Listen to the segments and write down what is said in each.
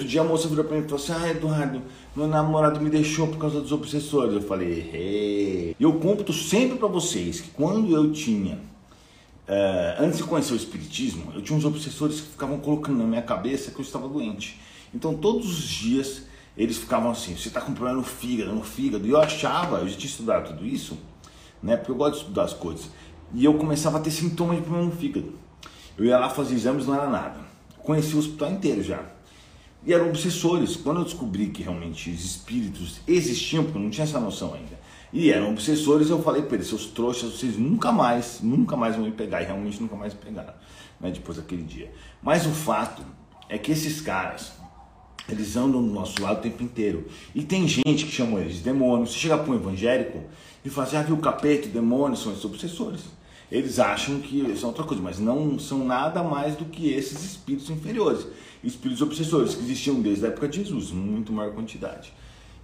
Outro dia a moça virou pra mim e falou assim: Ah, Eduardo, meu namorado me deixou por causa dos obsessores. Eu falei: Hey. Eu conto sempre para vocês que quando eu tinha, uh, antes de conhecer o Espiritismo, eu tinha uns obsessores que ficavam colocando na minha cabeça que eu estava doente. Então todos os dias eles ficavam assim: Você está com problema no fígado, no fígado. E eu achava, eu já tinha estudado tudo isso, né? Porque eu gosto de estudar as coisas. E eu começava a ter sintomas de problema no fígado. Eu ia lá fazer exames, não era nada. Conheci o hospital inteiro já e eram obsessores. Quando eu descobri que realmente os espíritos existiam, porque eu não tinha essa noção ainda, e eram obsessores, eu falei para eles, seus trouxas, vocês nunca mais, nunca mais vão me pegar, e realmente nunca mais me pegaram, né, depois daquele dia. Mas o fato é que esses caras, eles andam do nosso lado o tempo inteiro. E tem gente que chama eles de demônios. Você chega para um evangélico e fala assim, ah, viu o capeta, o demônio, são esses obsessores. Eles acham que são outra coisa, mas não são nada mais do que esses espíritos inferiores espíritos obsessores que existiam desde a época de Jesus, muito maior quantidade.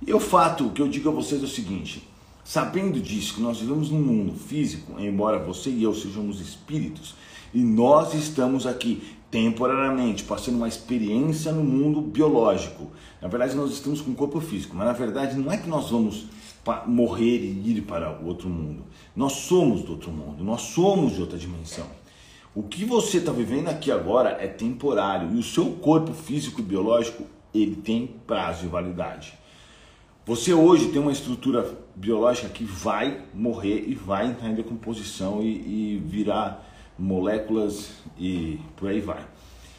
E o fato que eu digo a vocês é o seguinte: sabendo disso, que nós vivemos num mundo físico, embora você e eu sejamos espíritos, e nós estamos aqui temporariamente passando uma experiência no mundo biológico. Na verdade, nós estamos com o corpo físico, mas na verdade não é que nós vamos morrer e ir para o outro mundo. Nós somos do outro mundo, nós somos de outra dimensão. O que você está vivendo aqui agora é temporário e o seu corpo físico e biológico ele tem prazo de validade. Você hoje tem uma estrutura biológica que vai morrer e vai entrar em decomposição e, e virar moléculas e por aí vai.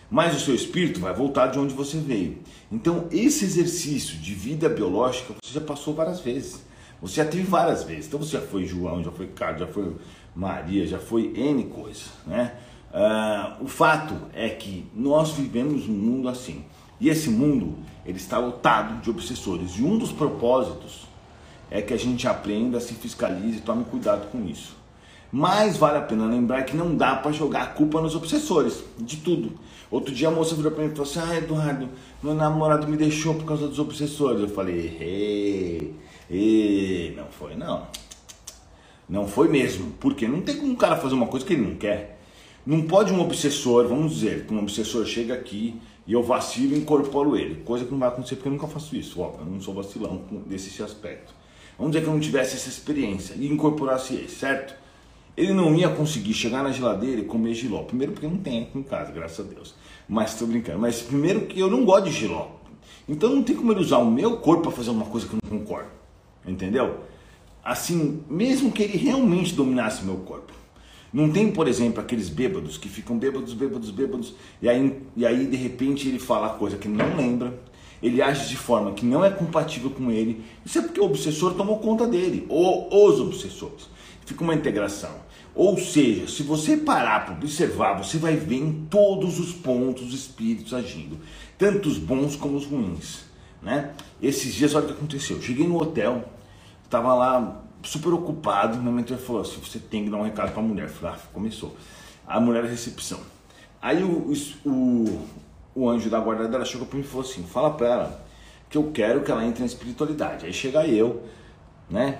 Mas o seu espírito vai voltar de onde você veio. Então, esse exercício de vida biológica você já passou várias vezes. Você já teve várias vezes. Então, você já foi João, já foi Carlos, já foi Maria, já foi N coisas, né? Uh, o fato é que nós vivemos um mundo assim. E esse mundo ele está lotado de obsessores. E um dos propósitos é que a gente aprenda, se fiscalize e tome cuidado com isso. Mas vale a pena lembrar que não dá para jogar a culpa nos obsessores, de tudo. Outro dia a moça virou para mim e falou assim: Ah, Eduardo, meu namorado me deixou por causa dos obsessores. Eu falei: Ei, ei, não foi não. Não foi mesmo. Porque não tem como um cara fazer uma coisa que ele não quer. Não pode um obsessor, vamos dizer, que um obsessor chega aqui e eu vacilo e incorporo ele. Coisa que não vai acontecer porque eu nunca faço isso. Ó, eu não sou vacilão desse aspecto. Vamos dizer que eu não tivesse essa experiência e incorporasse ele, certo? Ele não ia conseguir chegar na geladeira e comer giló. Primeiro porque não tenho aqui em casa, graças a Deus. Mas estou brincando. Mas primeiro que eu não gosto de giló. Então não tem como ele usar o meu corpo para fazer uma coisa que eu não concordo. Entendeu? Assim, mesmo que ele realmente dominasse meu corpo. Não tem, por exemplo, aqueles bêbados que ficam bêbados, bêbados, bêbados, e aí, e aí de repente ele fala coisa que não lembra, ele age de forma que não é compatível com ele. Isso é porque o obsessor tomou conta dele, ou os obsessores. Fica uma integração. Ou seja, se você parar para observar, você vai ver em todos os pontos os espíritos agindo, tanto os bons como os ruins. Né? Esses dias, olha o que aconteceu. cheguei no hotel, estava lá super ocupado. No momento ele falou assim: você tem que dar um recado para a mulher. Falei, ah, começou. A mulher da recepção. Aí o, o, o anjo da guarda dela chegou para mim e falou assim: fala para ela que eu quero que ela entre na espiritualidade. Aí chega eu, né?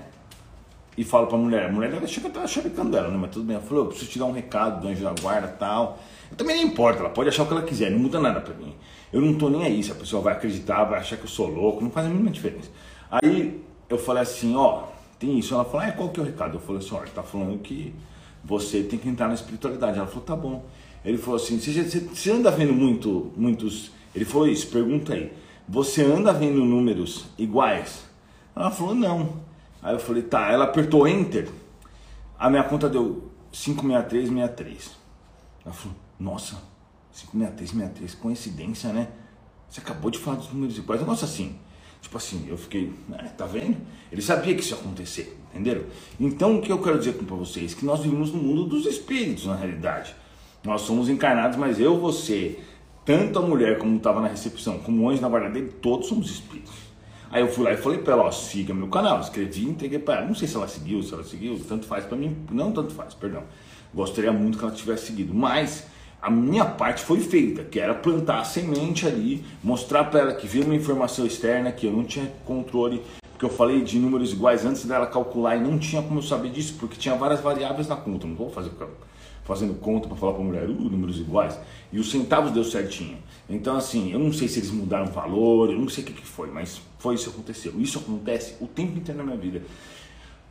E falo para a mulher: a mulher ela chega tá chavecando ela, né? Mas tudo bem. Ela falou: eu preciso te dar um recado do anjo da guarda tal. Eu também não importa, ela pode achar o que ela quiser, não muda nada para mim. Eu não tô nem aí se a pessoa vai acreditar, vai achar que eu sou louco, não faz a mínima diferença. Aí eu falei assim: ó tem isso. Ela falou, ah, qual que é o recado? Eu falei assim, olha, tá falando que você tem que entrar na espiritualidade. Ela falou, tá bom. Ele falou assim, você, você, você anda vendo muito, muitos... Ele falou isso, pergunta aí. Você anda vendo números iguais? Ela falou, não. Aí eu falei, tá. Ela apertou Enter. A minha conta deu 56363. Ela falou, nossa, 56363, coincidência, né? Você acabou de falar dos números iguais. Negócio assim. Tipo assim, eu fiquei, né, tá vendo? Ele sabia que isso ia acontecer, entenderam? Então o que eu quero dizer para vocês? Que nós vivemos no mundo dos espíritos, na realidade. Nós somos encarnados, mas eu, você, tanto a mulher como estava na recepção, como o anjo na guarda dele, todos somos espíritos. Aí eu fui lá e falei para ela, ó, siga meu canal, escrevi e entreguei para ela. Não sei se ela seguiu, se ela seguiu, tanto faz para mim, não tanto faz, perdão. Gostaria muito que ela tivesse seguido, mas a minha parte foi feita, que era plantar a semente ali, mostrar para ela que veio uma informação externa que eu não tinha controle, porque eu falei de números iguais antes dela calcular e não tinha como eu saber disso, porque tinha várias variáveis na conta. Não vou fazer fazendo conta para falar para a mulher, uh, números iguais, e os centavos deu certinho. Então, assim, eu não sei se eles mudaram o valor, eu não sei o que, que foi, mas foi isso que aconteceu. Isso acontece o tempo inteiro na minha vida.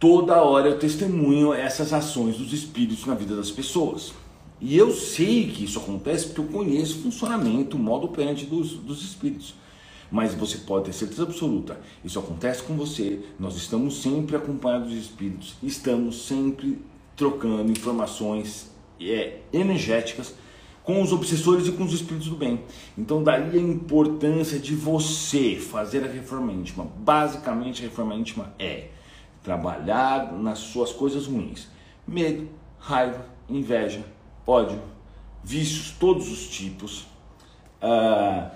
Toda hora eu testemunho essas ações dos espíritos na vida das pessoas. E eu sei que isso acontece porque eu conheço o funcionamento, o modo operante dos, dos espíritos. Mas você pode ter certeza absoluta, isso acontece com você. Nós estamos sempre acompanhados dos espíritos, estamos sempre trocando informações é, energéticas com os obsessores e com os espíritos do bem. Então, daí a importância de você fazer a reforma íntima. Basicamente, a reforma íntima é trabalhar nas suas coisas ruins: medo, raiva, inveja, ódio, vícios, todos os tipos, uh,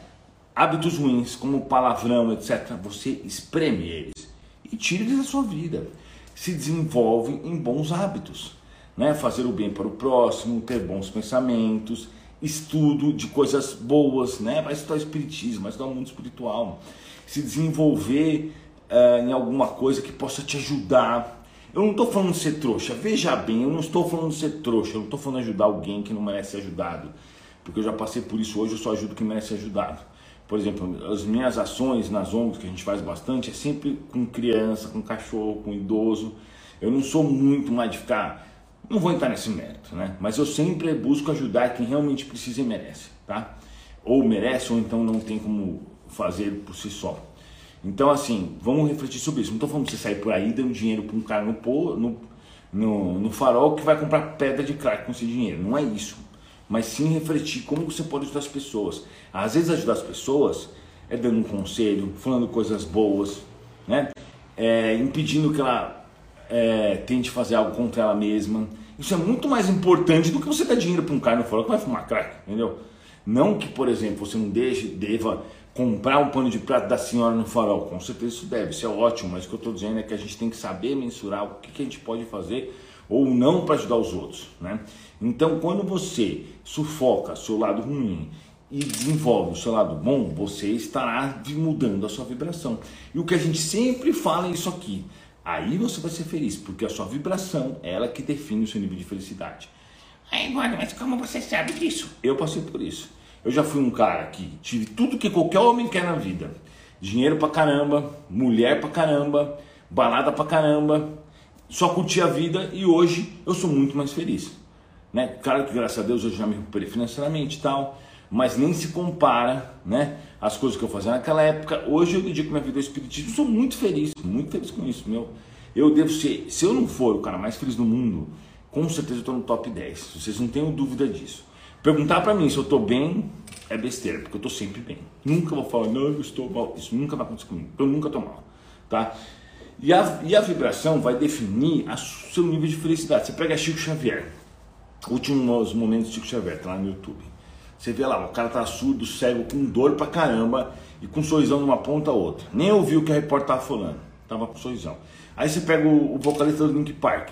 hábitos ruins, como palavrão, etc. Você espreme eles e tira eles da sua vida. Se desenvolve em bons hábitos. Né? Fazer o bem para o próximo, ter bons pensamentos, estudo de coisas boas, né? vai estudar espiritismo, vai estudar o mundo espiritual, se desenvolver uh, em alguma coisa que possa te ajudar eu não estou falando de ser trouxa, veja bem, eu não estou falando de ser trouxa, eu não estou falando de ajudar alguém que não merece ser ajudado, porque eu já passei por isso hoje, eu só ajudo quem merece ser ajudado. Por exemplo, as minhas ações nas ONGs, que a gente faz bastante, é sempre com criança, com cachorro, com idoso. Eu não sou muito mais de ficar, não vou entrar nesse mérito, né? Mas eu sempre busco ajudar quem realmente precisa e merece, tá? Ou merece, ou então não tem como fazer por si só. Então, assim, vamos refletir sobre isso. Não estou falando de você sair por aí dando dinheiro para um cara no, no, no, no farol que vai comprar pedra de crack com esse dinheiro. Não é isso. Mas sim refletir como você pode ajudar as pessoas. Às vezes, ajudar as pessoas é dando um conselho, falando coisas boas, né? É, impedindo que ela é, tente fazer algo contra ela mesma. Isso é muito mais importante do que você dar dinheiro para um cara no farol que vai fumar crack, entendeu? Não que, por exemplo, você não deixe, deva comprar um pano de prato da senhora no farol. Com certeza isso deve, isso é ótimo, mas o que eu estou dizendo é que a gente tem que saber mensurar o que, que a gente pode fazer ou não para ajudar os outros. Né? Então, quando você sufoca seu lado ruim e desenvolve o seu lado bom, você estará mudando a sua vibração. E o que a gente sempre fala é isso aqui. Aí você vai ser feliz, porque a sua vibração é ela que define o seu nível de felicidade. Aí, mas como você sabe disso? Eu passei por isso. Eu já fui um cara que tive tudo que qualquer homem quer na vida: dinheiro pra caramba, mulher pra caramba, balada pra caramba, só curti a vida e hoje eu sou muito mais feliz. Né? Claro que graças a Deus eu já me recuperei financeiramente e tal, mas nem se compara né, as coisas que eu fazia naquela época. Hoje eu dedico minha vida ao espiritismo, sou muito feliz, muito feliz com isso. Meu. Eu devo ser, se eu não for o cara mais feliz do mundo, com certeza eu estou no top 10. Vocês não tenham dúvida disso. Perguntar para mim se eu estou bem é besteira, porque eu estou sempre bem. Nunca vou falar, não, eu estou mal. Isso nunca vai acontecer comigo. Eu nunca estou mal. Tá? E a, e a vibração vai definir o seu nível de felicidade. Você pega Chico Xavier, últimos momentos de Chico Xavier, tá lá no YouTube. Você vê lá, o cara tá surdo, cego, com dor pra caramba e com um sorrisão de uma ponta a outra. Nem ouviu o que a repórter tava falando. Tava com sorrisão. Aí você pega o, o vocalista do Link Park.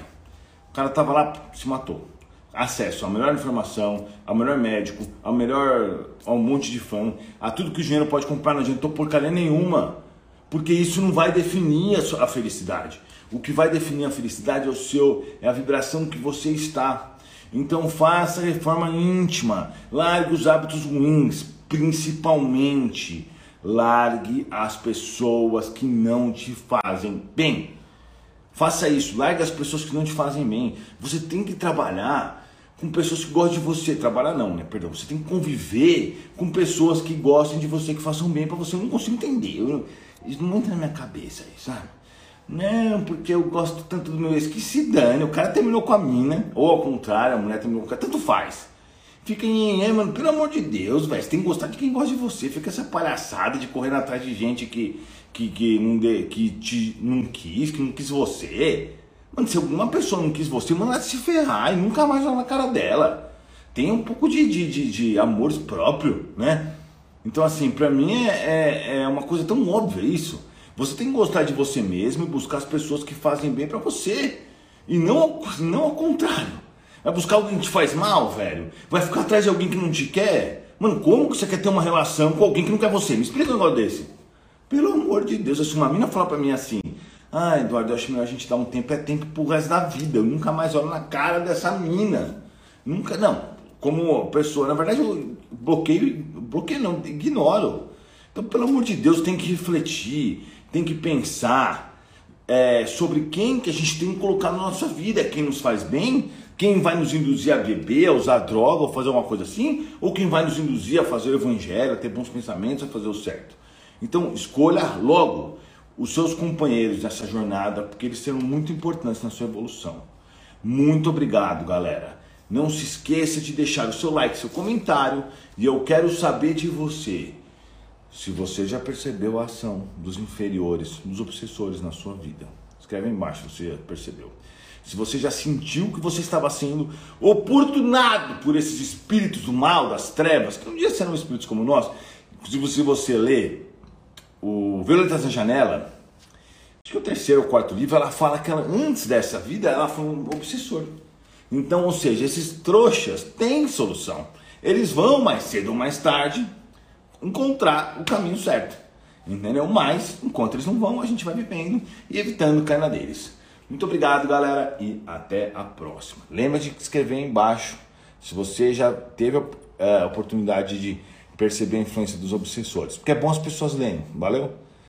O cara tava lá, se matou acesso à melhor informação, ao melhor médico, ao melhor, a um monte de fã, a tudo que o dinheiro pode comprar, não adiantou porcaria nenhuma, porque isso não vai definir a, sua, a felicidade. O que vai definir a felicidade é o seu, é a vibração que você está. Então faça reforma íntima, largue os hábitos ruins, principalmente largue as pessoas que não te fazem bem. Faça isso, largue as pessoas que não te fazem bem. Você tem que trabalhar com pessoas que gostam de você. Trabalhar não, né? Perdão. Você tem que conviver com pessoas que gostem de você, que façam bem para você. Eu não consigo entender. Eu, isso não entra na minha cabeça aí, sabe? Não, porque eu gosto tanto do meu ex que se dane. O cara terminou com a mina, ou ao contrário, a mulher terminou com o cara. Tanto faz. Fica em, mano, pelo amor de Deus, velho. Você tem que gostar de quem gosta de você. Fica essa palhaçada de correr atrás de gente que, que, que, não, de, que te, não quis, que não quis você. Mano, se alguma pessoa não quis você, manda ela se ferrar e nunca mais olhar na cara dela. Tenha um pouco de, de, de, de amor próprio, né? Então, assim, pra mim é, é, é, uma coisa tão óbvia isso. Você tem que gostar de você mesmo e buscar as pessoas que fazem bem para você. E não, não ao contrário. Vai buscar alguém que te faz mal, velho? Vai ficar atrás de alguém que não te quer? Mano, como que você quer ter uma relação com alguém que não quer você? Me explica um negócio desse. Pelo amor de Deus, se uma mina falar pra mim assim, ah, Eduardo, eu acho melhor a gente dar um tempo, é tempo pro resto da vida. Eu nunca mais olho na cara dessa mina. Nunca, não. Como pessoa, na verdade, eu bloqueio, bloqueio não, ignoro. Então, pelo amor de Deus, tem que refletir, tem que pensar é, sobre quem que a gente tem que colocar na nossa vida, quem nos faz bem, quem vai nos induzir a beber, a usar droga ou fazer uma coisa assim, ou quem vai nos induzir a fazer o evangelho, a ter bons pensamentos, a fazer o certo. Então, escolha logo os seus companheiros nessa jornada, porque eles serão muito importantes na sua evolução. Muito obrigado, galera. Não se esqueça de deixar o seu like, seu comentário, e eu quero saber de você se você já percebeu a ação dos inferiores, dos obsessores na sua vida. Escreve aí embaixo você percebeu. Se você já sentiu que você estava sendo oportunado por esses espíritos do mal, das trevas, que um dia serão espíritos como nós. Inclusive, se você ler o Violetas na Janela, acho que o terceiro ou quarto livro, ela fala que ela, antes dessa vida ela foi um obsessor. Então, ou seja, esses trouxas têm solução. Eles vão mais cedo ou mais tarde encontrar o caminho certo. Entendeu? Mas, enquanto eles não vão, a gente vai vivendo e evitando cair deles. Muito obrigado, galera, e até a próxima. Lembra de escrever aí embaixo se você já teve é, a oportunidade de perceber a influência dos obsessores. Porque é bom as pessoas lerem. Valeu?